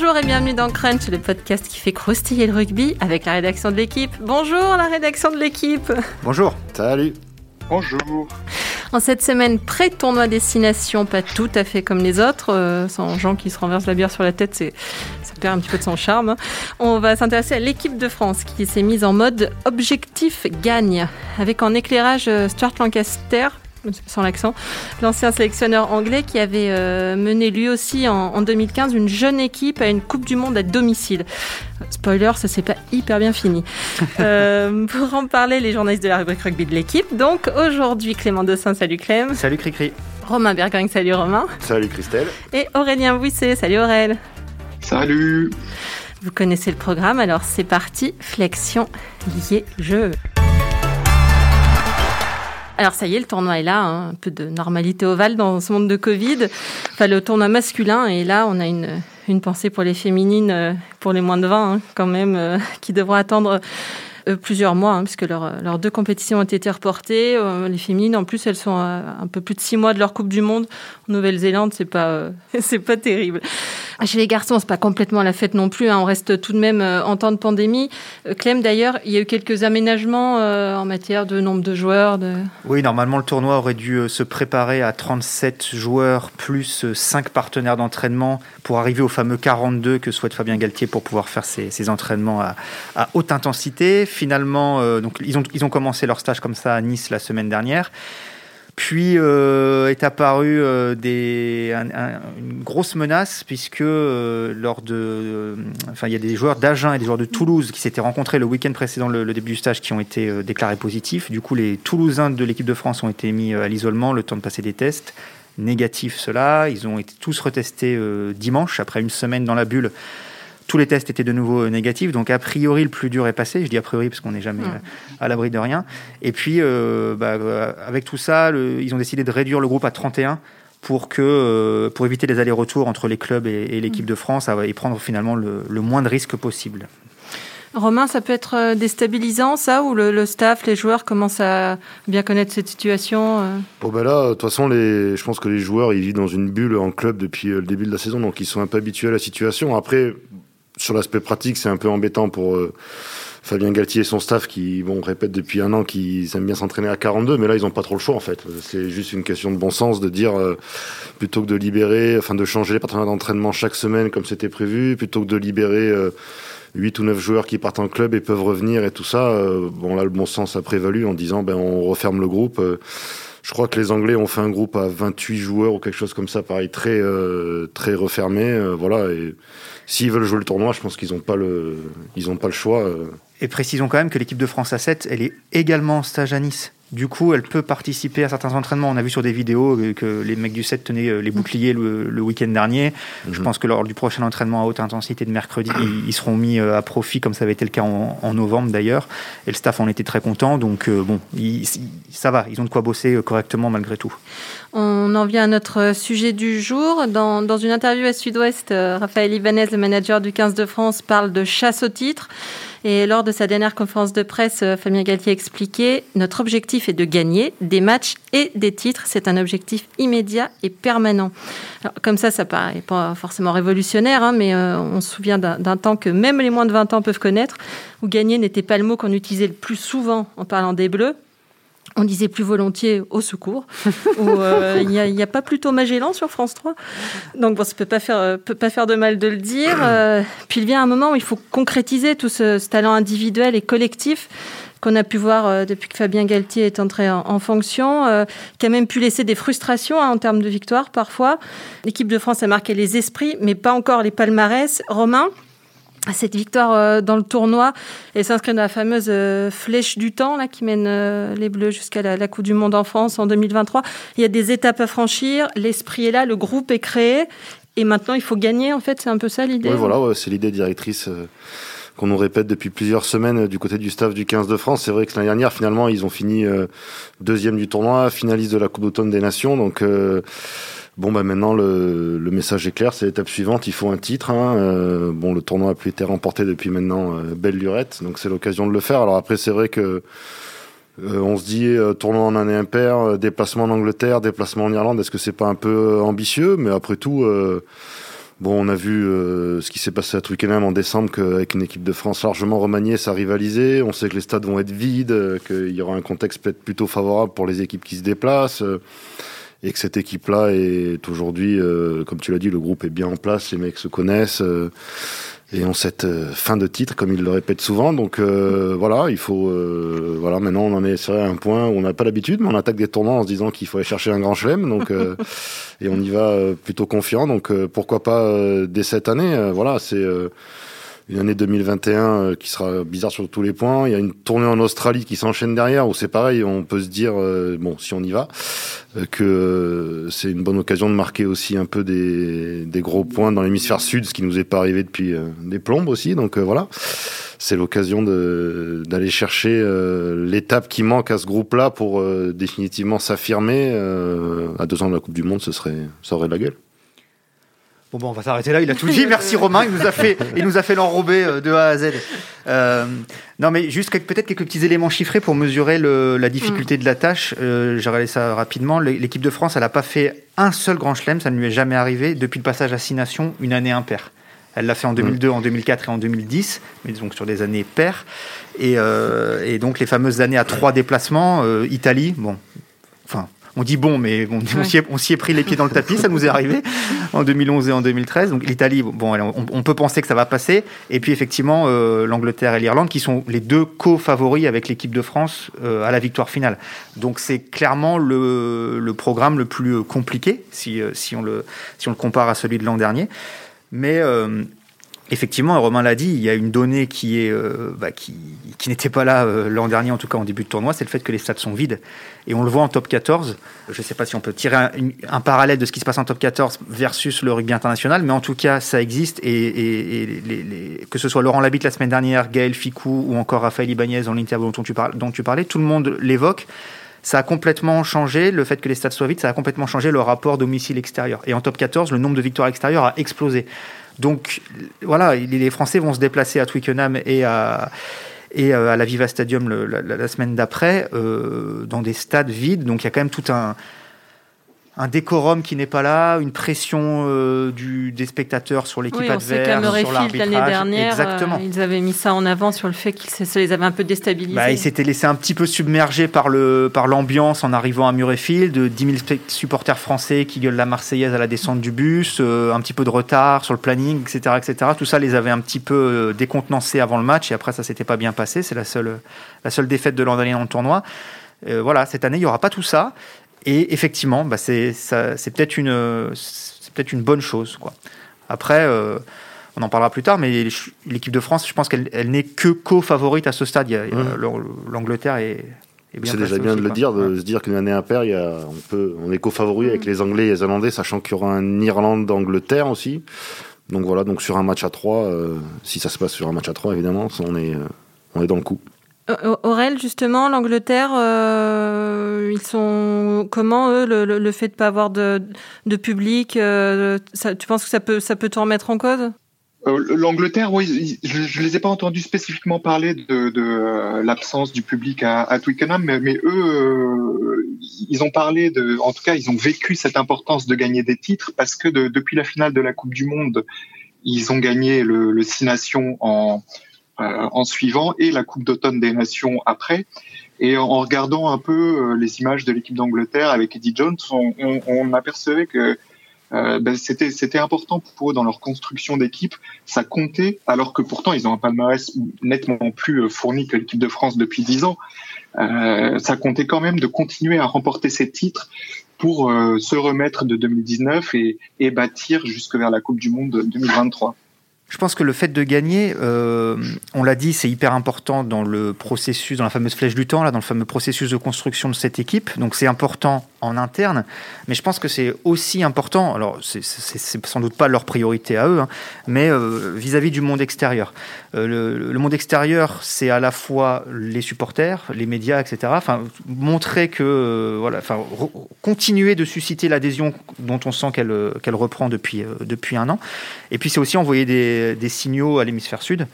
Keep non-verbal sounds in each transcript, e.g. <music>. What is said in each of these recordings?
Bonjour et bienvenue dans Crunch, le podcast qui fait croustiller le rugby avec la rédaction de l'équipe. Bonjour la rédaction de l'équipe. Bonjour. Salut. Bonjour. En cette semaine pré-tournoi destination, pas tout à fait comme les autres, euh, sans gens qui se renversent la bière sur la tête, c'est, ça perd un petit peu de son charme. On va s'intéresser à l'équipe de France qui s'est mise en mode objectif gagne, avec en éclairage euh, Stuart Lancaster, sans l'accent, l'ancien sélectionneur anglais qui avait euh, mené lui aussi en, en 2015 une jeune équipe à une Coupe du Monde à domicile. Spoiler, ça s'est pas hyper bien fini. <laughs> Euh, pour en parler, les journalistes de la rubrique rugby de l'équipe. Donc aujourd'hui, Clément Dossin, salut Clem. Salut Cricri. Romain Bergang, salut Romain. Salut Christelle. Et Aurélien Bouisset, salut Aurel. Salut. Vous connaissez le programme, alors c'est parti. Flexion liée jeu. Alors ça y est, le tournoi est là, hein, un peu de normalité ovale dans ce monde de Covid. Enfin, le tournoi masculin et là, on a une, une pensée pour les féminines, euh, pour les moins de 20 hein, quand même, euh, qui devront attendre euh, plusieurs mois, hein, puisque leurs deux compétitions ont été reportées. Les féminines, en plus, elles sont un peu plus de six mois de leur Coupe du Monde. En Nouvelle-Zélande, c'est pas, <laughs> pas terrible. Chez les garçons, c'est pas complètement la fête non plus. hein, on reste tout de même euh, en temps de pandémie. Euh, Clem, d'ailleurs, il y a eu quelques aménagements euh, en matière de nombre de joueurs. Oui, normalement, le tournoi aurait dû se préparer à 37 joueurs plus 5 partenaires d'entraînement pour arriver au fameux 42 que souhaite Fabien Galtier pour pouvoir faire ses, entraînements à, haute intensité. Finalement, donc, ils, ont, ils ont commencé leur stage comme ça à Nice la semaine dernière. Puis euh, est apparue euh, une grosse menace puisque euh, lors de, enfin il y a des joueurs d'Agen et des joueurs de Toulouse qui s'étaient rencontrés le week-end précédent le, le début du stage qui ont été déclarés positifs. Du coup, les Toulousains de l'équipe de France ont été mis à l'isolement le temps de passer des tests négatifs. Cela, ils ont été tous retestés dimanche après une semaine dans la bulle. Tous les tests étaient de nouveau euh, négatifs, donc a priori le plus dur est passé. Je dis a priori parce qu'on n'est jamais Mm. euh, à l'abri de rien. Et puis, euh, bah, avec tout ça, le- ils ont décidé de réduire le groupe à 31 pour, que, euh, pour éviter les allers-retours entre les clubs et, et l'équipe de France et prendre finalement le, le moins de risques possible. Romain, ça peut être déstabilisant, ça, ou le, le staff, les joueurs commencent à bien connaître cette situation euh? Bon ben là, de toute façon, les, je pense que les joueurs, ils vivent dans une bulle en club depuis le début de la saison, donc ils sont un peu habitués à la situation. Après, sur l'aspect pratique, c'est un peu embêtant pour euh, Fabien Galtier et son staff qui, bon, répètent depuis un an qu'ils aiment bien s'entraîner à 42, mais là, ils n'ont pas trop le choix en fait. C'est juste une question de bon sens de dire, euh, plutôt que de libérer, enfin de changer les partenaires d'entraînement chaque semaine comme c'était prévu, plutôt que de libérer euh, 8 ou 9 joueurs qui partent en club et peuvent revenir et tout ça, euh, bon là, le bon sens a prévalu en disant, ben on referme le groupe. Je crois que les Anglais ont fait un groupe à 28 joueurs ou quelque chose comme ça, pareil, très, euh, très refermé. euh, voilà, et s'ils veulent jouer le tournoi, je pense qu'ils n'ont pas, le, ont pas le choix. euh. Et précisons quand même que l'équipe de France à 7, elle est également en stage à Nice. Du coup, elle peut participer à certains entraînements. On a vu sur des vidéos que les mecs du 7 tenaient euh, les boucliers le, le week-end dernier. Je Mhm. pense que lors du prochain entraînement à haute intensité de mercredi, ils, ils seront mis euh, à profit, comme ça avait été le cas en, en novembre d'ailleurs. Et le staff en était très content. Donc, euh, bon, ils- ils- ça va. Ils ont de quoi bosser correctement malgré tout. On en vient à notre sujet du jour. Dans, dans une interview à Sud-Ouest, Raphaël Ibanez, le manager du 15 de France, parle de chasse au titre. Et lors de sa dernière conférence de presse, euh, Fabien Galtier expliquait Notre objectif est de gagner des matchs et des titres. C'est un objectif immédiat et permanent. Comme ça, ça paraît pas forcément révolutionnaire, hein, mais euh, on se souvient d'un temps que même les moins de 20 ans peuvent connaître, où gagner n'était pas le mot qu'on utilisait le plus souvent en parlant des Bleus. On disait plus volontiers au secours. Ou euh, il n'y a, pas plutôt Magellan sur France 3. Donc bon, ça peut pas faire, euh, peut pas faire de mal de le dire. Euh, puis il vient un moment où il faut concrétiser tout ce, talent individuel et collectif qu'on a pu voir depuis que Fabien Galtier est entré en, fonction, qui a même pu laisser des frustrations hein, en termes de victoire parfois. L'équipe de France a marqué les esprits, mais pas encore les palmarès. Romain, cette victoire euh, dans le tournoi, elle s'inscrit dans la fameuse euh, flèche du temps là, qui mène euh, les Bleus jusqu'à la, Coupe du Monde en France en 2023. Il y a des étapes à franchir, l'esprit est là, le groupe est créé, et maintenant il faut gagner, en fait, c'est un peu ça l'idée. Ouais, voilà, c'est l'idée directrice qu'on nous répète depuis plusieurs semaines du côté du staff du 15 de France. C'est vrai que l'année dernière, finalement, ils ont fini deuxième du tournoi, finaliste de la Coupe d'automne des Nations. Donc, bon, bah maintenant, le, message est clair, c'est l'étape suivante. Il faut un titre. Hein. Euh, bon, le tournoi a plus été remporté depuis maintenant euh, belle lurette, donc c'est l'occasion de le faire. Alors après, c'est vrai que euh, on se dit euh, tournoi en année impaire, euh, déplacement en Angleterre, déplacement en Irlande. Est-ce que c'est pas un peu ambitieux? Mais après tout. Bon, on a vu ce qui s'est passé à Twickenham en décembre, qu'avec une équipe de France largement remaniée, ça rivalisait. On sait que les stades vont être vides, qu'il y aura un contexte peut-être plutôt favorable pour les équipes qui se déplacent. Et que cette équipe-là est aujourd'hui, comme tu l'as dit, le groupe est bien en place, les mecs se connaissent et ont cette fin de titre, comme ils le répètent souvent. Donc voilà, il faut, voilà, maintenant on en est à un point où on n'a pas l'habitude, mais on attaque des tournois en se disant qu'il faut aller chercher un grand chelem. Donc <laughs> et on y va euh, plutôt confiant. Donc euh, pourquoi pas euh, dès cette année Voilà, c'est une année 2021 qui sera bizarre sur tous les points. Il y a une tournée en Australie qui s'enchaîne derrière, où c'est pareil, on peut se dire, bon, si on y va, que c'est une bonne occasion de marquer aussi un peu des, des gros points dans l'hémisphère sud, ce qui nous est pas arrivé depuis des plombes aussi. Donc voilà c'est l'occasion d'aller chercher euh, l'étape qui manque à ce groupe-là pour euh, définitivement s'affirmer. Euh, à deux ans de la Coupe du Monde, ce serait, ça aurait de la gueule. Bon, bon, on va s'arrêter là. Il a tout dit. Merci <laughs> Romain. Il nous a fait, il nous a fait l'enrober de A à Z. non, mais juste peut-être quelques petits éléments chiffrés pour mesurer le, la difficulté mm. de la tâche. J'ai regardé ça rapidement. L'équipe de France, elle n'a pas fait un seul grand chelem. Ça ne lui est jamais arrivé depuis le passage à Six Nations, une année impaire. Elle l'a fait en 2002, en 2004 et en 2010, mais donc sur des années paires. Et, euh, et donc les fameuses années à trois déplacements, euh, Italie, bon, enfin, on dit bon, mais on, on s'y est, pris les pieds dans le tapis, ça nous est arrivé en 2011 et en 2013. Donc l'Italie, bon, on, peut penser que ça va passer. Et puis effectivement, euh, l'Angleterre et l'Irlande, qui sont les deux co-favoris avec l'équipe de France à la victoire finale. Donc c'est clairement le, le, programme le plus compliqué si, si, on le, si on le compare à celui de l'an dernier. Mais euh, effectivement, Romain l'a dit, il y a une donnée qui est euh, bah, qui, qui n'était pas là euh, l'an dernier, en tout cas en début de tournoi, c'est le fait que les stades sont vides. Et on le voit en top 14. Je ne sais pas si on peut tirer un, parallèle de ce qui se passe en top 14 versus le rugby international, mais en tout cas, ça existe. Et, les, que ce soit Laurent Labitte la semaine dernière, Gaël Ficou ou encore Raphaël Ibanez dans l'interview dont, tu dont tu parlais, tout le monde l'évoque ça a complètement changé, le fait que les stades soient vides, ça a complètement changé le rapport domicile-extérieur. Et en top 14, le nombre de victoires extérieures a explosé. Donc voilà, les Français vont se déplacer à Twickenham et à, et euh, à la Viva Stadium la, semaine d'après, euh, dans des stades vides. Donc il y a quand même tout un, un décorum qui n'est pas là, une pression euh, du, des spectateurs sur l'équipe adverse, sur l'arbitrage. l'année dernière, Exactement. ils avaient mis ça en avant sur le fait qu'ils les avaient un peu déstabilisés. Bah, ils s'étaient laissés un petit peu submerger par le par l'ambiance en arrivant à Murrayfield, 10 000 supporters français qui gueulent la Marseillaise à la descente du bus, euh, un petit peu de retard sur le planning, etc., etc. Tout ça les avait un petit peu euh, décontenancés avant le match et après ça s'était pas bien passé. C'est la seule la seule défaite de l'an dernier dans le tournoi. voilà, cette année, il n'y aura pas tout ça. Et effectivement, bah c'est peut-être une, peut une bonne chose. Quoi. Après, euh, on en parlera plus tard, mais l'équipe de France, je pense qu'elle n'est que co-favorite à ce stade. Mmh. L'Angleterre est, bien C'est déjà bien de le dire, de se dire qu'une année impaire, il y a, on, peut, on est co-favori avec mmh. les Anglais et les Irlandais, sachant qu'il y aura un Irlande-Angleterre aussi. Donc voilà, donc sur un match à 3, euh, si ça se passe sur un match à 3, évidemment, on est, euh, on est dans le coup. Aurel, justement, l'Angleterre, euh, ils sont comment eux le, fait de pas avoir de, public, euh, tu penses que ça peut ça peut te remettre en cause? Euh, L'Angleterre, oui, je, ne les ai pas entendus spécifiquement parler de, l'absence du public à, Twickenham, mais, eux, ils ont parlé de, en tout cas, ils ont vécu cette importance de gagner des titres parce que depuis la finale de la Coupe du Monde, ils ont gagné le, Six Nations en euh, en suivant et la Coupe d'automne des Nations après. Et en regardant un peu euh, les images de l'équipe d'Angleterre avec Eddie Jones, on, on, on apercevait que euh, ben c'était c'était important pour eux dans leur construction d'équipe. Ça comptait, alors que pourtant ils ont un palmarès nettement plus euh, fourni que l'équipe de France depuis dix ans. Euh, ça comptait quand même de continuer à remporter ces titres pour se remettre de 2019 et, et bâtir jusque vers la Coupe du Monde 2023. Je pense que le fait de gagner, euh, on l'a dit, c'est hyper important dans le processus, dans la fameuse flèche du temps, là, dans le fameux processus de construction de cette équipe. Donc c'est important en interne, mais je pense que c'est aussi important. Alors c'est sans doute pas leur priorité à eux, hein, mais euh, vis-à-vis du monde extérieur. Euh, le, monde extérieur, c'est à la fois les supporters, les médias, etc. Enfin, montrer que voilà, enfin, continuer de susciter l'adhésion dont on sent qu'elle qu'elle reprend depuis depuis un an. Et puis c'est aussi envoyer des des, signaux à l'hémisphère sud.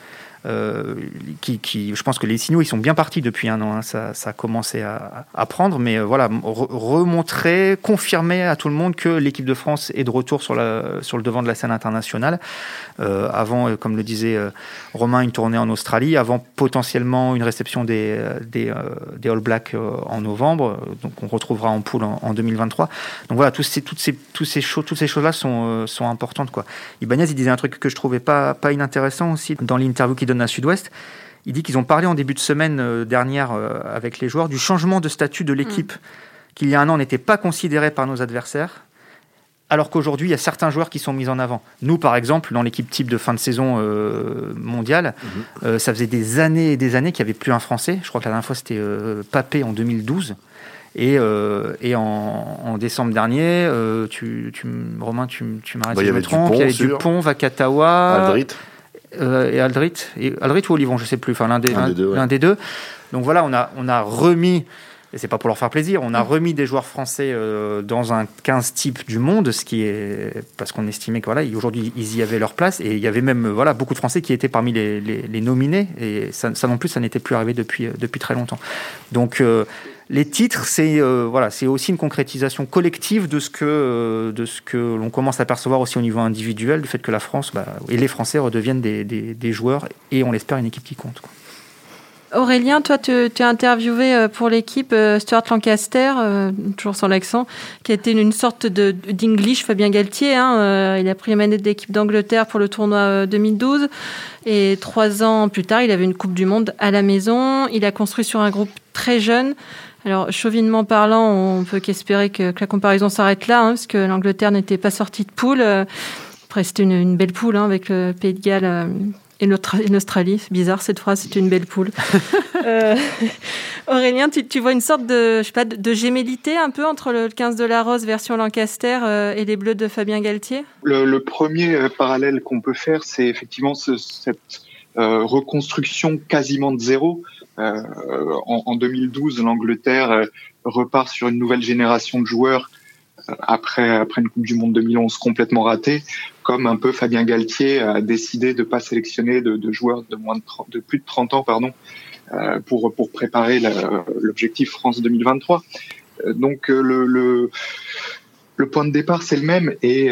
Euh, je pense que les signaux ils sont bien partis depuis un an. Hein. ça, a commencé à, prendre, mais euh, voilà, remontrer, confirmer à tout le monde que l'équipe de France est de retour sur, le devant de la scène internationale. Euh, avant, comme le disait Romain, une tournée en Australie, avant potentiellement une réception des, All Blacks en novembre, donc on retrouvera en poule en, 2023. Donc voilà, toutes ces, choses-là sont, importantes. Ibanez, il disait un truc que je trouvais pas, inintéressant aussi dans l'interview qu'il donne à Sud-Ouest. Il dit qu'ils ont parlé en début de semaine euh, dernière euh, avec les joueurs du changement de statut de l'équipe, mm. qu'il y a un an n'était pas considéré par nos adversaires, alors qu'aujourd'hui, il y a certains joueurs qui sont mis en avant. Nous, par exemple, dans l'équipe type de fin de saison euh, mondiale, mm-hmm. ça faisait des années et des années qu'il n'y avait plus un Français. Je crois que la dernière fois, c'était Papé en 2012. Et, et en, décembre dernier, tu, Romain, tu, tu m'arrêtes bah, si je me trompe, il y avait Dupont, Vakatawa... Aldrit. Euh, et Aldrit, et Aldrit ou Olivon, je sais plus, enfin l'un des, des, deux. Donc voilà, on a, on a remis, et c'est pas pour leur faire plaisir, on a mm. remis des joueurs français euh, dans un 15 type du monde, ce qui est parce qu'on estimait que voilà, aujourd'hui ils y avaient leur place, et il y avait même voilà beaucoup de Français qui étaient parmi les, les, nominés, et ça, non plus, ça n'était plus arrivé depuis depuis très longtemps. Donc euh, les titres, c'est euh, voilà, c'est aussi une concrétisation collective de ce que euh, de ce que l'on commence à percevoir aussi au niveau individuel, du fait que la France bah, et les Français redeviennent des, des, joueurs et on l'espère une équipe qui compte. Aurélien, toi, tu, as interviewé euh, pour l'équipe Stuart Lancaster, toujours sans l'accent, qui a été une sorte d'English Fabien Galtier. Hein, il a pris la manette de l'équipe d'Angleterre pour le tournoi 2012. Et trois ans plus tard, il avait une Coupe du Monde à la maison. Il a construit sur un groupe très jeune. Alors, chauvinement parlant, on peut qu'espérer que, la comparaison s'arrête là, hein, parce que l'Angleterre n'était pas sortie de poule. Euh, après, c'était une, belle poule hein, avec le Pays de Galles euh, et l'Australie. C'est bizarre cette phrase, c'était une belle poule. <laughs> euh, <laughs> Aurélien, tu, vois une sorte de, je sais pas, de, gémellité un peu entre le 15 de la Rose version Lancaster euh, et les Bleus de Fabien Galtier? Le, premier parallèle qu'on peut faire, c'est effectivement cette reconstruction quasiment de zéro. Euh, en, en, 2012, l'Angleterre euh, repart sur une nouvelle génération de joueurs euh, après, après une Coupe du Monde 2011 complètement ratée, comme un peu Fabien Galtier a décidé de pas sélectionner de, joueurs de moins de, plus de 30 ans, pardon, pour pour préparer l'objectif France 2023. Donc le, le, point de départ c'est le même et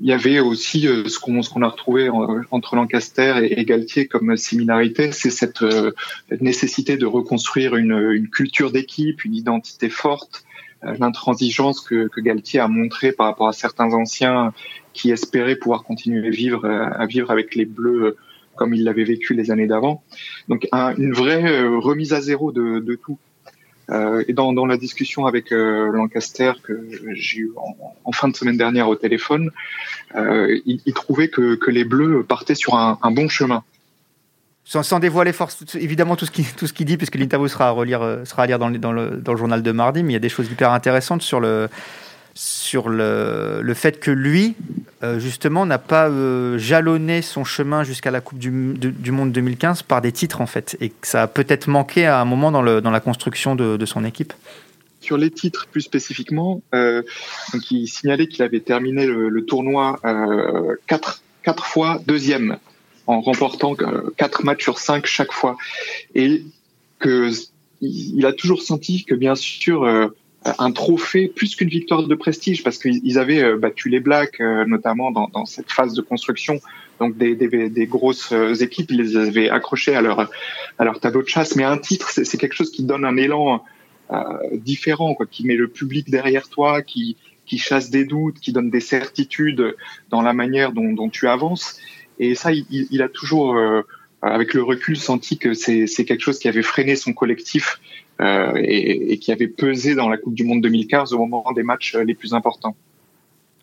il y avait aussi euh, ce qu'on qu'on a retrouvé entre Lancaster et, Galtier comme similarité, c'est cette euh, nécessité de reconstruire une, une culture d'équipe, une identité forte, euh, l'intransigeance que, que Galtier a montré par rapport à certains anciens qui espéraient pouvoir continuer à vivre à vivre avec les Bleus comme ils l'avaient vécu les années d'avant. Donc une vraie remise à zéro de, de tout. Euh, et dans, la discussion avec euh, Lancaster que j'ai eu en, fin de semaine dernière au téléphone, euh, il, trouvait que, les Bleus partaient sur un, bon chemin. Sans, dévoiler force, évidemment tout ce qu'il tout ce qu'il dit, puisque l'interview sera à relire, sera à lire dans, dans, le, dans le journal de mardi, mais il y a des choses hyper intéressantes sur le sur le, le fait que lui, euh, justement, n'a pas euh, jalonné son chemin jusqu'à la Coupe du, du, Monde 2015 par des titres, en fait, et que ça a peut-être manqué à un moment dans, le, dans la construction de, de, son équipe. Sur les titres plus spécifiquement, euh, donc il signalait qu'il avait terminé le, le tournoi quatre, quatre fois deuxième, en remportant quatre matchs sur cinq chaque fois, et que il a toujours senti que bien sûr un trophée plus qu'une victoire de prestige parce qu'ils avaient euh, battu les Blacks euh, notamment dans, cette phase de construction. Donc des, grosses euh, équipes ils les avaient accrochés à leur tableau de chasse. Mais un titre c'est quelque chose qui donne un élan euh, différent quoi qui met le public derrière toi qui chasse des doutes qui donne des certitudes dans la manière dont, tu avances. Et ça il a toujours avec le recul senti que c'est quelque chose qui avait freiné son collectif euh, et, qui avait pesé dans la Coupe du Monde 2015 au moment des matchs les plus importants.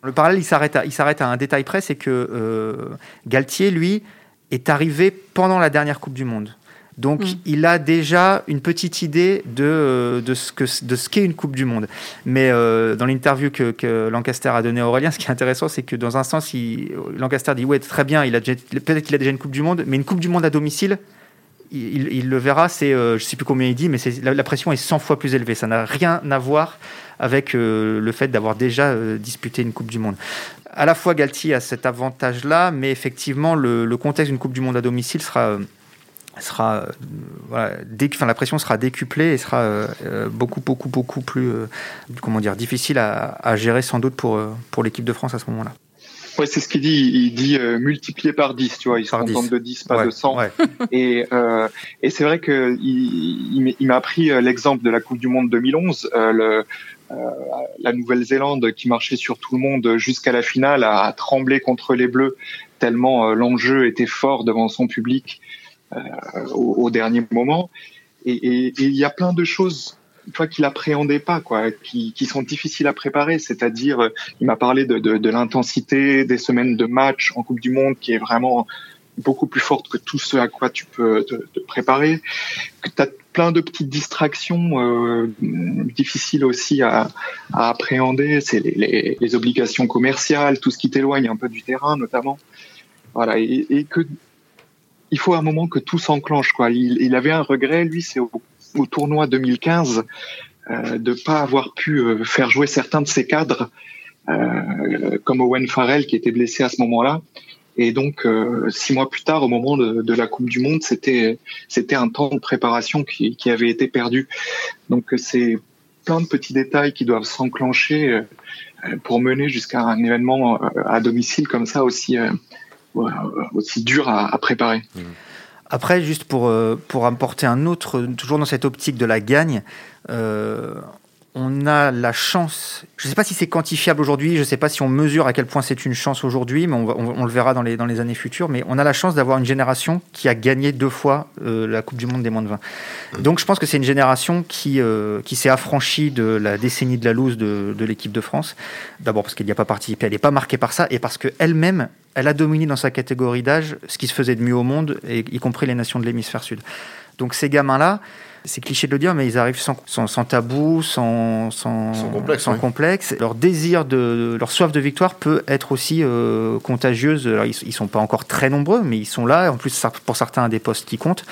Le parallèle, il s'arrête à, il s'arrête à un détail près, c'est que euh, Galtier, lui, est arrivé pendant la dernière Coupe du Monde. Donc, mm. il a déjà une petite idée de, euh, de ce, qu'est une Coupe du Monde. Mais dans l'interview que, que, Lancaster a donnée à Aurélien, ce qui est intéressant, c'est que dans un sens, il, Lancaster dit Ouais, très bien, il a peut-être qu'il a déjà une Coupe du Monde, mais une Coupe du Monde à domicile, il, le verra, c'est, je ne sais plus combien il dit, mais la, pression est 100 fois plus élevée. Ça n'a rien à voir avec le fait d'avoir déjà disputé une Coupe du Monde. À la fois, Galtier a cet avantage-là, mais effectivement, le, contexte d'une Coupe du Monde à domicile sera sera euh, voilà, la pression sera décuplée et sera euh, euh, beaucoup beaucoup beaucoup plus comment dire difficile à, à, gérer sans doute pour pour l'équipe de France à ce moment-là. Ouais, c'est ce qu'il dit. Il dit multiplié par 10, tu vois. Il se contente de 10, pas de 100. <laughs> Et, euh, et c'est vrai que il, il m'a pris l'exemple de la Coupe du Monde 2011. le, la Nouvelle-Zélande qui marchait sur tout le monde jusqu'à la finale a, tremblé contre les Bleus tellement l'enjeu était fort devant son public euh, au, dernier moment. Et, il y a plein de choses toi qu'il appréhendait pas quoi qui, sont difficiles à préparer c'est-à-dire il m'a parlé de, l'intensité des semaines de match en Coupe du Monde qui est vraiment beaucoup plus forte que tout ce à quoi tu peux te, préparer que tu as plein de petites distractions euh, difficiles aussi à, appréhender c'est les, les, obligations commerciales tout ce qui t'éloigne un peu du terrain notamment voilà et, et que il faut un moment que tout s'enclenche. Quoi. Il, il, avait un regret, lui, c'est au, au, tournoi 2015, euh, de pas avoir pu euh, faire jouer certains de ses cadres, euh, comme Owen Farrell qui était blessé à ce moment-là. Et donc, euh, six mois plus tard, au moment de, la Coupe du Monde, c'était c'était un temps de préparation qui, avait été perdu. Donc, c'est plein de petits détails qui doivent s'enclencher pour mener jusqu'à un événement à domicile comme ça aussi aussi dur à, préparer. Mmh. Après, juste pour, euh, pour apporter un autre, toujours dans cette optique de la gagne, euh, on a la chance, je ne sais pas si c'est quantifiable aujourd'hui, je ne sais pas si on mesure à quel point c'est une chance aujourd'hui, mais on, le verra dans les, dans les années futures, mais on a la chance d'avoir une génération qui a gagné deux fois euh, la Coupe du Monde des moins de 20. Donc je pense que c'est une génération qui, euh, qui s'est affranchie de la décennie de la loose de, de l'équipe de France. D'abord parce qu'elle n'y a pas participé, elle n'est pas marquée par ça, et parce qu'elle-même, elle a dominé dans sa catégorie d'âge ce qui se faisait de mieux au monde, y compris les nations de l'hémisphère sud. Donc ces gamins-là, c'est cliché de le dire, mais ils arrivent sans, sans, tabou, sans, sans, complexe. Sans complexe. Leur désir, de, leur soif de victoire peut être aussi euh, contagieuse. Alors, ils, ne sont pas encore très nombreux, mais ils sont là. En plus, pour certains, à des postes qui comptent.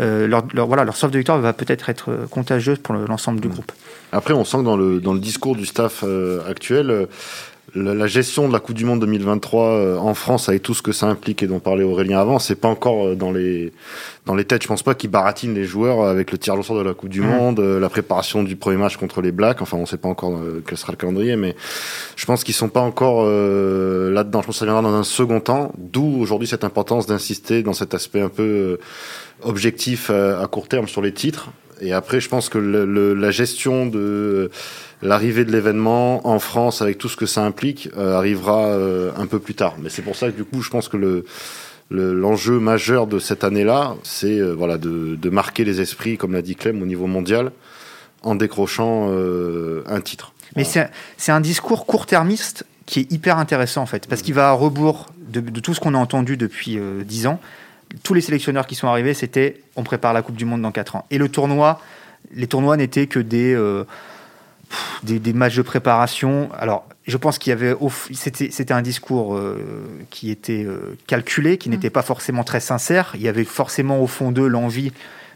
Euh, leur, voilà, leur soif de victoire va peut-être être contagieuse pour l'ensemble du mmh. groupe. Après, on sent que dans le, dans le discours du staff euh, actuel, la, gestion de la Coupe du Monde 2023 euh, en France avec tout ce que ça implique et dont parlait Aurélien avant, c'est pas encore euh, dans les dans les têtes. Je pense pas qu'ils baratinent les joueurs avec le tir au sort de la Coupe du mmh. Monde, euh, la préparation du premier match contre les Blacks. Enfin, on sait pas encore quel sera le calendrier, mais je pense qu'ils sont pas encore là-dedans. Je pense que ça viendra dans un second temps. D'où aujourd'hui cette importance d'insister dans cet aspect un peu objectif à court terme sur les titres. Et après, je pense que le, la gestion de l'arrivée de l'événement en France avec tout ce que ça implique euh, arrivera euh, un peu plus tard. Mais c'est pour ça que du coup, je pense que le l'enjeu majeur de cette année-là, c'est euh, voilà de, de, marquer les esprits, comme l'a dit Clem, au niveau mondial, en décrochant un titre. Mais c'est un discours court-termiste qui est hyper intéressant en fait, parce qu'il va à rebours de, de tout ce qu'on a entendu depuis dix ans. Tous les sélectionneurs qui sont arrivés, c'était on prépare la Coupe du Monde dans quatre ans. Et le tournoi, les tournois n'étaient que des des, matchs de préparation. Alors, je pense qu'il y avait. C'était un discours euh, qui était euh, calculé, qui n'était mm. pas forcément très sincère. Il y avait forcément au fond d'eux l'envie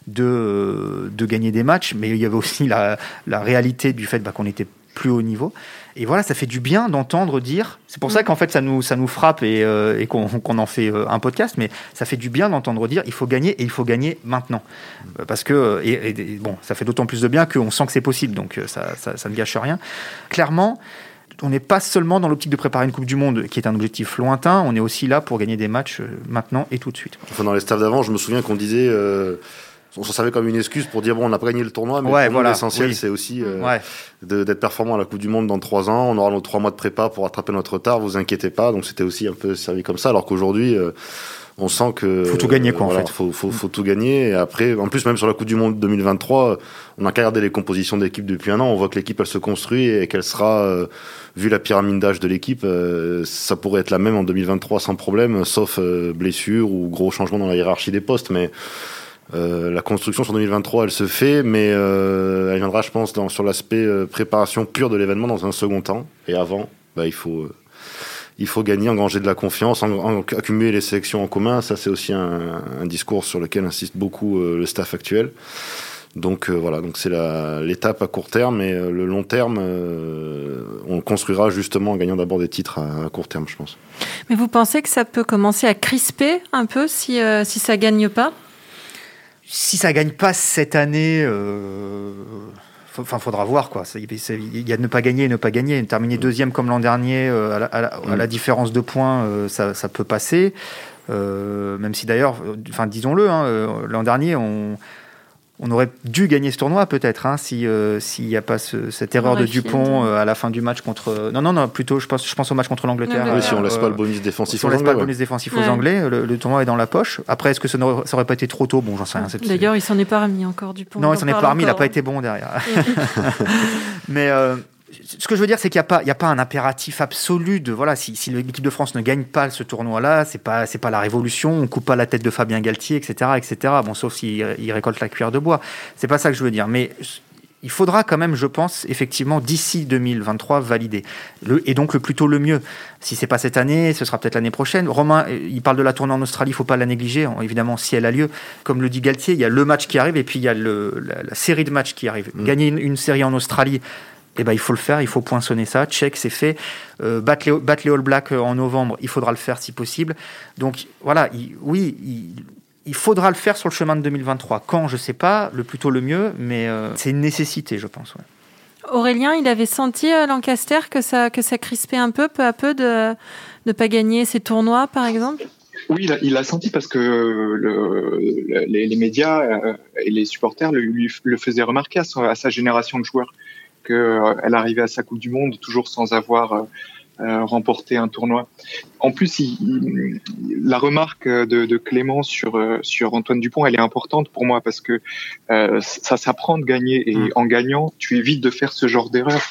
de, euh, de gagner des matchs, mais il y avait aussi la, la réalité du fait bah, qu'on était plus haut niveau. Et voilà, ça fait du bien d'entendre dire. C'est pour ça qu'en fait, ça nous, ça nous frappe et, euh, qu'on en fait euh, un podcast, mais ça fait du bien d'entendre dire il faut gagner et il faut gagner maintenant. Euh, parce que, bon, ça fait d'autant plus de bien qu'on sent que c'est possible, donc ça, ça, ça, ne gâche rien. Clairement, on n'est pas seulement dans l'optique de préparer une Coupe du Monde, qui est un objectif lointain, on est aussi là pour gagner des matchs maintenant et tout de suite. Enfin, dans les staffs d'avant, je me souviens qu'on disait on s'en servait comme une excuse pour dire bon, on n'a pas gagné le tournoi, mais ouais, voilà, l'essentiel, c'est aussi euh, d'être performant à la Coupe du Monde dans trois ans. On aura nos trois mois de prépa pour rattraper notre retard, vous inquiétez pas. Donc c'était aussi un peu servi comme ça, alors qu'aujourd'hui, euh, on sent que faut tout gagner quoi. en fait. Faut, faut, faut, tout gagner. Et après, en plus, même sur la Coupe du Monde 2023, on a qu'à regarder les compositions d'équipe depuis un an. On voit que l'équipe elle se construit et qu'elle sera, euh, vu la pyramide d'âge de l'équipe, ça pourrait être la même en 2023 sans problème, sauf blessure ou gros changement dans la hiérarchie des postes, mais euh, la construction sur 2023, elle se fait, mais euh, elle viendra, je pense, sur l'aspect euh, préparation pure de l'événement dans un second temps. Et avant, bah, il faut gagner, engranger de la confiance, accumuler les sélections en commun. Ça, c'est aussi un, discours sur lequel insiste beaucoup le staff actuel. Donc voilà, donc c'est l'étape à court terme et le long terme, on construira justement en gagnant d'abord des titres à, à, court terme, je pense. Mais vous pensez que ça peut commencer à crisper un peu si, si ça gagne pas? Si ça gagne pas cette année, euh, enfin, faudra voir quoi. Il y a de ne pas gagner et ne pas gagner. Terminer deuxième comme l'an dernier, euh, à, la, mm. différence de points, euh, ça, ça, peut passer. même si d'ailleurs, enfin, disons-le, hein, l'an dernier, on on aurait dû gagner ce tournoi peut-être hein, si euh, s'il n'y a pas cette erreur de Dupont euh, à la fin du match contre non non non plutôt je pense je pense au match contre l'Angleterre oui, si on laisse pas le bonus défensif si on laisse pas le bonus défensif aux Anglais le, tournoi est dans la poche. Après est-ce que ça n'aurait aurait pas été trop tôt? Bon j'en sais rien d'ailleurs il s'en est pas remis encore Dupont non il s'en est pas remis il n'a pas été bon derrière. <laughs> Mais euh, ce que je veux dire, c'est qu'il n'y a, pas, a pas un impératif absolu de voilà, si, si l'équipe de France ne gagne pas ce tournoi-là, c'est pas c'est pas la révolution, on coupe pas la tête de Fabien Galtier, etc., etc. Bon, sauf s'il il récolte la cuillère de bois. C'est pas ça que je veux dire, mais il faudra quand même, je pense, effectivement, d'ici 2023, valider. Le, et donc, le plus tôt, le mieux. Si c'est pas cette année, ce sera peut-être l'année prochaine. Romain, il parle de la tournée en Australie, il faut pas la négliger. Évidemment, si elle a lieu, comme le dit Galtier, il y a le match qui arrive et puis il y a le, la, série de matchs qui arrive. Mm. Gagner une, série en Australie, eh ben, il faut le faire, il faut poinçonner ça. Check, c'est fait. Euh, battre, les, All Blacks euh, en novembre, il faudra le faire si possible. Donc voilà, oui, il, faudra le faire sur le chemin de 2023. Quand, je ne sais pas, le plus tôt le mieux, mais euh, c'est une nécessité, je pense. Aurélien, il avait senti à Lancaster que ça, que ça crispait un peu, peu à peu, de ne pas gagner ses tournois, par exemple? Oui, il a, senti parce que le, les, médias et les supporters le, lui, le faisaient remarquer à sa génération de joueurs qu'elle euh, arrivait à sa Coupe du Monde toujours sans avoir euh, euh, remporté un tournoi. En plus, la remarque de, Clément sur sur Antoine Dupont, elle est importante pour moi parce que ça s'apprend de gagner et mm. en gagnant, tu évites de faire ce genre d'erreur.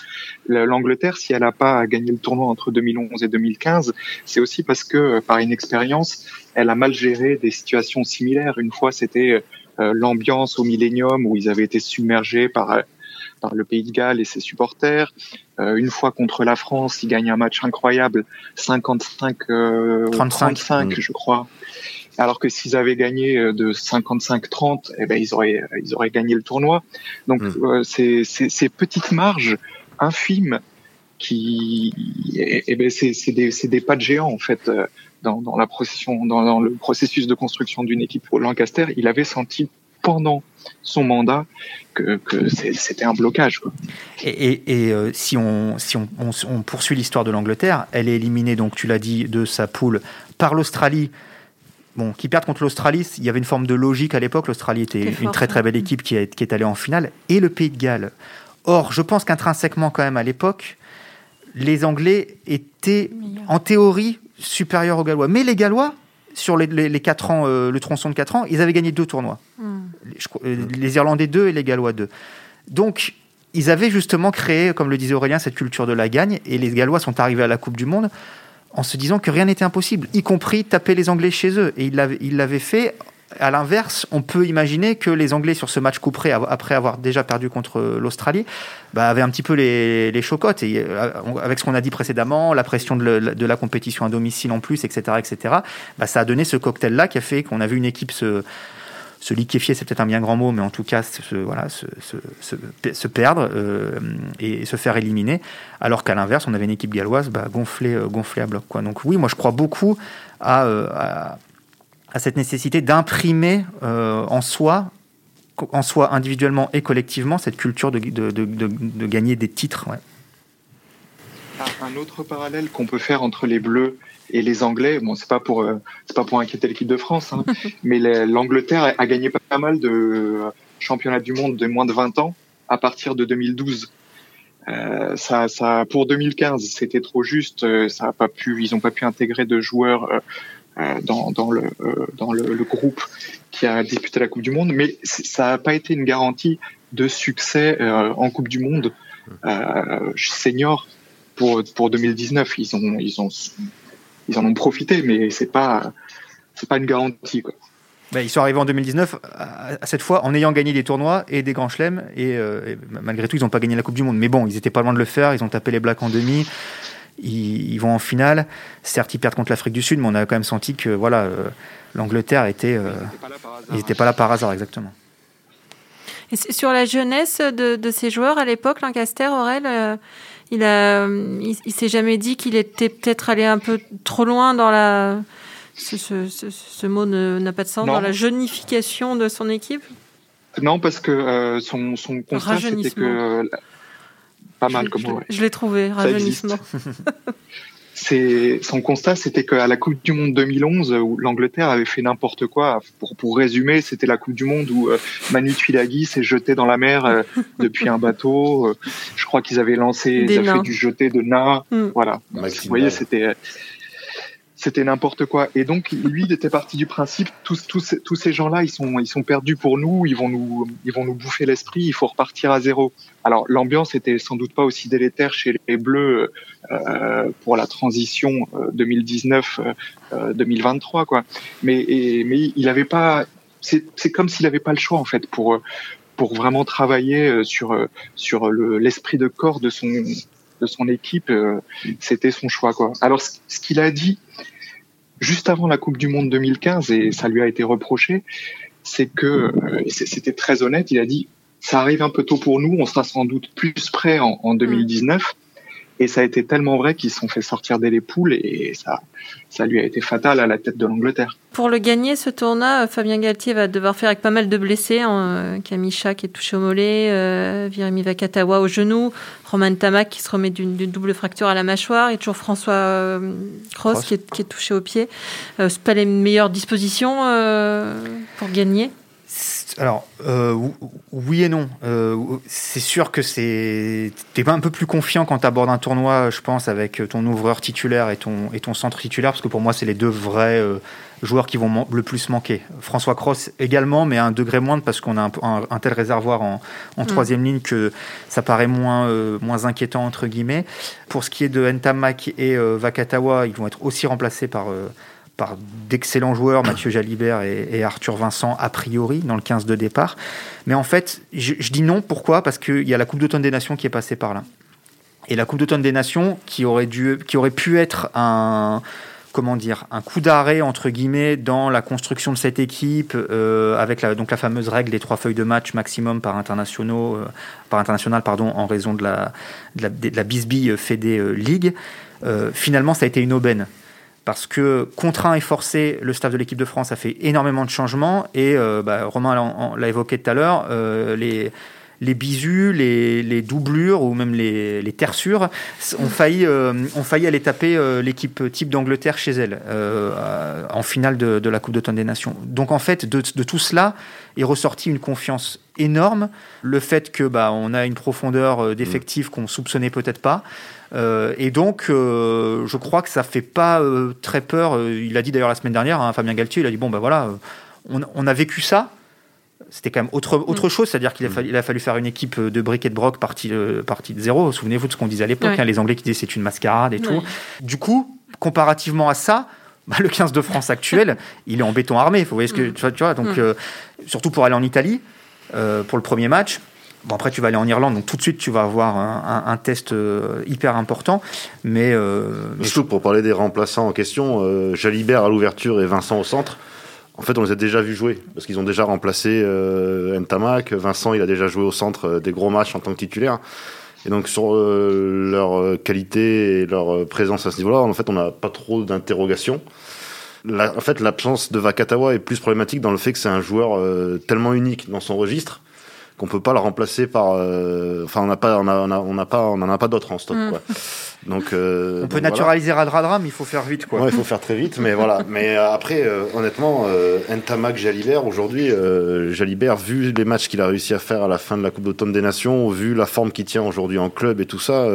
L'Angleterre, si elle n'a pas gagné le tournoi entre 2011 et 2015, c'est aussi parce que par inexpérience, elle a mal géré des situations similaires. Une fois, c'était l'ambiance au Millennium où ils avaient été submergés par par le Pays de Galles et ses supporters. Euh, une fois contre la France, ils gagnent un match incroyable, 55 euh, 35, je crois. Alors que s'ils avaient gagné euh, de 55-30, eh ben ils auraient ils auraient gagné le tournoi. Donc mm. euh, c'est ces petites marges infimes qui eh, eh ben c'est des c'est des pas de géant en fait dans, dans la procession dans, dans le processus de construction d'une équipe pour Lancaster. Il avait senti pendant son mandat que, c'était un blocage. Et, euh, si, on, si on, poursuit l'histoire de l'Angleterre, elle est éliminée, donc tu l'as dit, de sa poule par l'Australie. Bon, qui perdent contre l'Australie, il y avait une forme de logique à l'époque. L'Australie était une très très belle équipe qui est, qui est allée en finale, et le Pays de Galles. Or, je pense qu'intrinsèquement, quand même, à l'époque, les Anglais étaient en théorie supérieurs aux Gallois. Mais les Gallois, sur les, les, 4 ans, euh, le tronçon de 4 ans, ils avaient gagné deux tournois. Hmm. Les, euh, les, Irlandais 2 et les Gallois 2. Donc, ils avaient justement créé, comme le disait Aurélien, cette culture de la gagne, et les Gallois sont arrivés à la Coupe du Monde en se disant que rien n'était impossible, y compris taper les Anglais chez eux. Et ils l'avaient fait à l'inverse, on peut imaginer que les Anglais sur ce match couperé, après avoir déjà perdu contre l'Australie, bah, avaient un petit peu les, chocottes. Et euh, avec ce qu'on a dit précédemment, la pression de, la compétition à domicile en plus, etc., etc., bah, ça a donné ce cocktail-là qui a fait qu'on a vu une équipe se, liquéfier, c'est peut-être un bien grand mot, mais en tout cas se, voilà, se, perdre euh, et se faire éliminer, alors qu'à l'inverse, on avait une équipe galloise bah, gonflée, euh, gonflée à bloc. Donc oui, moi je crois beaucoup à cette nécessité d'imprimer euh, en soi, en soi individuellement et collectivement, cette culture de, de, de, gagner des titres. Un autre parallèle qu'on peut faire entre les Bleus et les Anglais, bon, c'est pas pour euh, c'est pas pour inquiéter l'équipe de France, hein, <laughs> mais l'Angleterre a gagné pas mal de championnats du monde de moins de 20 ans à partir de 2012. Euh, ça, ça, pour 2015, c'était trop juste. Ça a pas pu, ils n'ont pas pu intégrer de joueurs euh, dans, dans, le, euh, dans le, groupe qui a disputé la Coupe du Monde, mais ça n'a pas été une garantie de succès euh, en Coupe du Monde senior pour, pour 2019. Ils, ont, ils, ont, ils en ont profité, mais c'est pas, c'est pas une garantie. Ben, ils sont arrivés en 2019, à, cette fois, en ayant gagné des tournois et des grands chelems, et, malgré tout, ils n'ont pas gagné la Coupe du Monde. Mais bon, ils étaient pas loin de le faire, ils ont tapé les Blacks en demi, ils, vont en finale. Certes, ils perdent contre l'Afrique du Sud, mais on a quand même senti que voilà, l'Angleterre était, ils n'étaient pas là par hasard, exactement. Et sur la jeunesse de, ces joueurs à l'époque, Lancaster, Aurel, il a, il, s'est jamais dit qu'il était peut-être allé un peu trop loin dans la. Ce, ce, ce, mot n'a pas de sens dans la jeunification de son équipe? Non, parce que euh, son, son constat c'était que euh, pas mal comme Je, je l'ai trouvé rajeunissement. c'est son constat, c'était qu'à la Coupe du Monde 2011, où l'Angleterre avait fait n'importe quoi. Pour, pour résumer, c'était la Coupe du Monde où euh, Manu Tuilagi s'est jeté dans la mer euh, depuis un bateau. Euh, je crois qu'ils avaient lancé, ils avaient fait du jeté de nains. Hmm. Voilà. vous voyez, c'était c'était n'importe quoi. Et donc, lui, il était parti du principe, tous, tous, tous ces gens-là, ils sont, ils sont perdus pour nous, ils vont nous, ils vont nous bouffer l'esprit, il faut repartir à zéro. Alors, l'ambiance était sans doute pas aussi délétère chez les Bleus euh, pour la transition 2019-2023, euh, quoi. Mais, et, mais il avait pas, c'est comme s'il avait pas le choix, en fait, pour, pour vraiment travailler euh, sur, sur l'esprit de corps de son, de son équipe, euh, c'était son choix. Quoi. Alors, ce qu'il a dit juste avant la Coupe du Monde 2015, et ça lui a été reproché, c'est que, euh, c'était très honnête, il a dit, ça arrive un peu tôt pour nous, on sera sans doute plus prêt en, en 2019. Et ça a été tellement vrai qu'ils se sont fait sortir des les poules et ça, ça lui a été fatal à la tête de l'Angleterre. Pour le gagner, ce tournoi, euh, Fabien Galtier va devoir faire avec pas mal de blessés. Hein. Kamisha qui est touché au mollet, euh, Virimi Vakatawa au genou, Roman Tamak qui se remet d'une double fracture à la mâchoire et toujours François euh, Cross, Qui, est, qui, est, touché au pied. Euh, c'est pas les meilleures dispositions euh, pour gagner? Alors, euh, oui et non. Euh, c'est sûr que c'est. T'es un peu plus confiant quand tu abordes un tournoi, je pense, avec ton ouvreur titulaire et ton, et ton centre titulaire, parce que pour moi, c'est les deux vrais euh, joueurs qui vont le plus manquer. François Cross également, mais à un degré moindre, parce qu'on a un, tel réservoir en, en mm. troisième ligne que ça paraît moins, moins inquiétant, entre guillemets. Pour ce qui est de Ntamak et Vakatawa, ils vont être aussi remplacés par par d'excellents joueurs, Mathieu Jalibert et, Arthur Vincent, a priori, dans le 15 de départ. Mais en fait, je, dis non. Pourquoi? Parce qu'il y a la Coupe d'automne des Nations qui est passée par là. Et la Coupe d'automne des Nations, qui aurait, dû, qui aurait pu être un, comment dire, un coup d'arrêt, entre guillemets, dans la construction de cette équipe, euh, avec la, donc la fameuse règle des trois feuilles de match maximum par, internationaux, euh, par international pardon, en raison de la, de la, bisbille Fédé euh, League. finalement, ça a été une aubaine parce que contraint et forcé, le staff de l'équipe de France a fait énormément de changements et euh, bah, Romain l'a évoqué tout à l'heure, euh, les, les bisus, les, doublures ou même les, les terçures ont failli, euh, ont failli aller taper l'équipe type d'Angleterre chez elle en finale de, la Coupe d'automne des Nations. Donc en fait, de, tout cela est ressorti une confiance énorme, le fait que bah, on a une profondeur d'effectifs qu'on soupçonnait peut-être pas. Euh, et donc, euh, je crois que ça fait pas euh, très peur. Il a dit d'ailleurs la semaine dernière, hein, Fabien Galtier, il a dit bon ben voilà, on, a vécu ça. C'était quand même autre, autre mm. chose, c'est-à-dire qu'il a, fallu, a fallu faire une équipe de briques et de broc partie, partie de zéro. Souvenez-vous de ce qu'on disait à l'époque, hein, les Anglais qui disaient c'est une mascarade et tout. Du coup, comparativement à ça, bah, le 15 de France actuel, <laughs> il est en béton armé. Vous voyez ce que mm. tu vois, donc mm. surtout pour aller en Italie pour le premier match Bon, après, tu vas aller en Irlande, donc tout de suite, tu vas avoir un, test euh, hyper important. Mais, euh, Surtout pour parler des remplaçants en question, euh, Jalibert à l'ouverture et Vincent au centre. En fait, on les a déjà vus jouer parce qu'ils ont déjà remplacé euh, Ntamak. Vincent, il a déjà joué au centre des gros matchs en tant que titulaire. Et donc, sur leur qualité et leur présence à ce niveau-là, en fait, on n'a pas trop d'interrogations. en fait, l'absence de Vakatawa est plus problématique dans le fait que c'est un joueur tellement unique dans son registre qu'on peut pas le remplacer par. Euh, enfin, on n'a pas, on a, on n'a pas, on en a pas d'autres en stock. Mm. Quoi. <laughs> Donc, euh, on peut naturaliser Radradra, mais il faut faire vite, quoi. Ouais, il faut faire très vite, mais voilà. <laughs> Mais euh, après, honnêtement, Ntamak Jalibert aujourd'hui, Jalibert, vu les matchs qu'il a réussi à faire à la fin de la Coupe d'automne des Nations, vu la forme qu'il tient aujourd'hui en club et tout ça.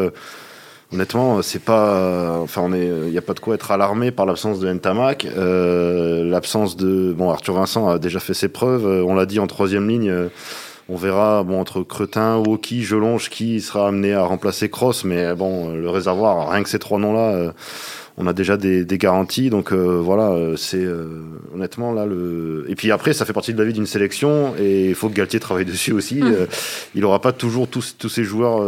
Honnêtement, c'est pas, enfin, on est, il n'y a pas de quoi être alarmé par l'absence de Ntamak, l'absence de, bon, Arthur Vincent a déjà fait ses preuves. on l'a dit en troisième ligne, on verra bon, entre Cretin, Woki, Jelonge qui sera amené à remplacer Cross, mais bon, le réservoir, rien que ces trois noms-là, euh, on a déjà des, des garanties. Donc voilà, c'est honnêtement là le. Et puis après, ça fait partie de la vie d'une sélection et il faut que Galtier travaille <laughs> dessus aussi. Mmh. il n'aura pas toujours tous, tous ces joueurs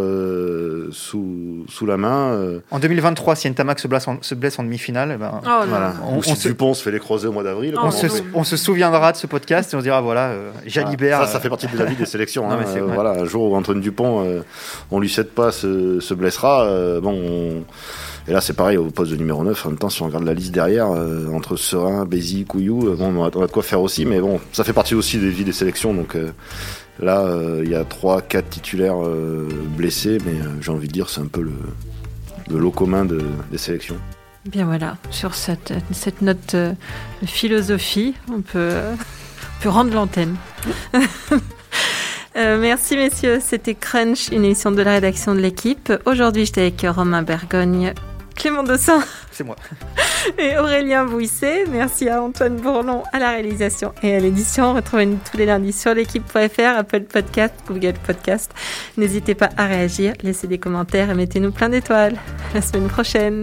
sous, sous la main. En 2023, si Ntamak se blesse en, se blesse en demi-finale, eh ben, oh, voilà. on, si se... Dupont se fait les croisés au mois d'avril. on, se, on, se, souviendra de ce podcast et on se dira voilà, Jalibert. Ça, ça fait partie de la vie des <laughs> sélections. Hein. voilà, un jour où Antoine Dupont, on lui cède pas, se, se blessera. bon. Et là, c'est pareil au poste de numéro 9. En même temps, si on regarde la liste derrière, euh, entre Serein, Bézi, Couillou, euh, bon, on a, de quoi faire aussi. Mais bon, ça fait partie aussi des vies des sélections. Donc euh, là, il y a 3-4 titulaires blessés. Mais j'ai envie de dire, c'est un peu le, lot commun de, des sélections. Bien voilà, sur cette, cette note philosophie, on peut, on peut rendre l'antenne. <laughs> Merci messieurs, c'était Crunch, une émission de la rédaction de l'équipe. Aujourd'hui, j'étais avec Romain Bergogne, Clément Dossin. C'est moi. <laughs> Et Aurélien Bouisset. Merci à Antoine Bourlon à la réalisation et à l'édition. Retrouvez-nous tous les lundis sur l'équipe.fr, Apple Podcast, Google Podcast. N'hésitez pas à réagir, laissez des commentaires et mettez-nous plein d'étoiles. la semaine prochaine.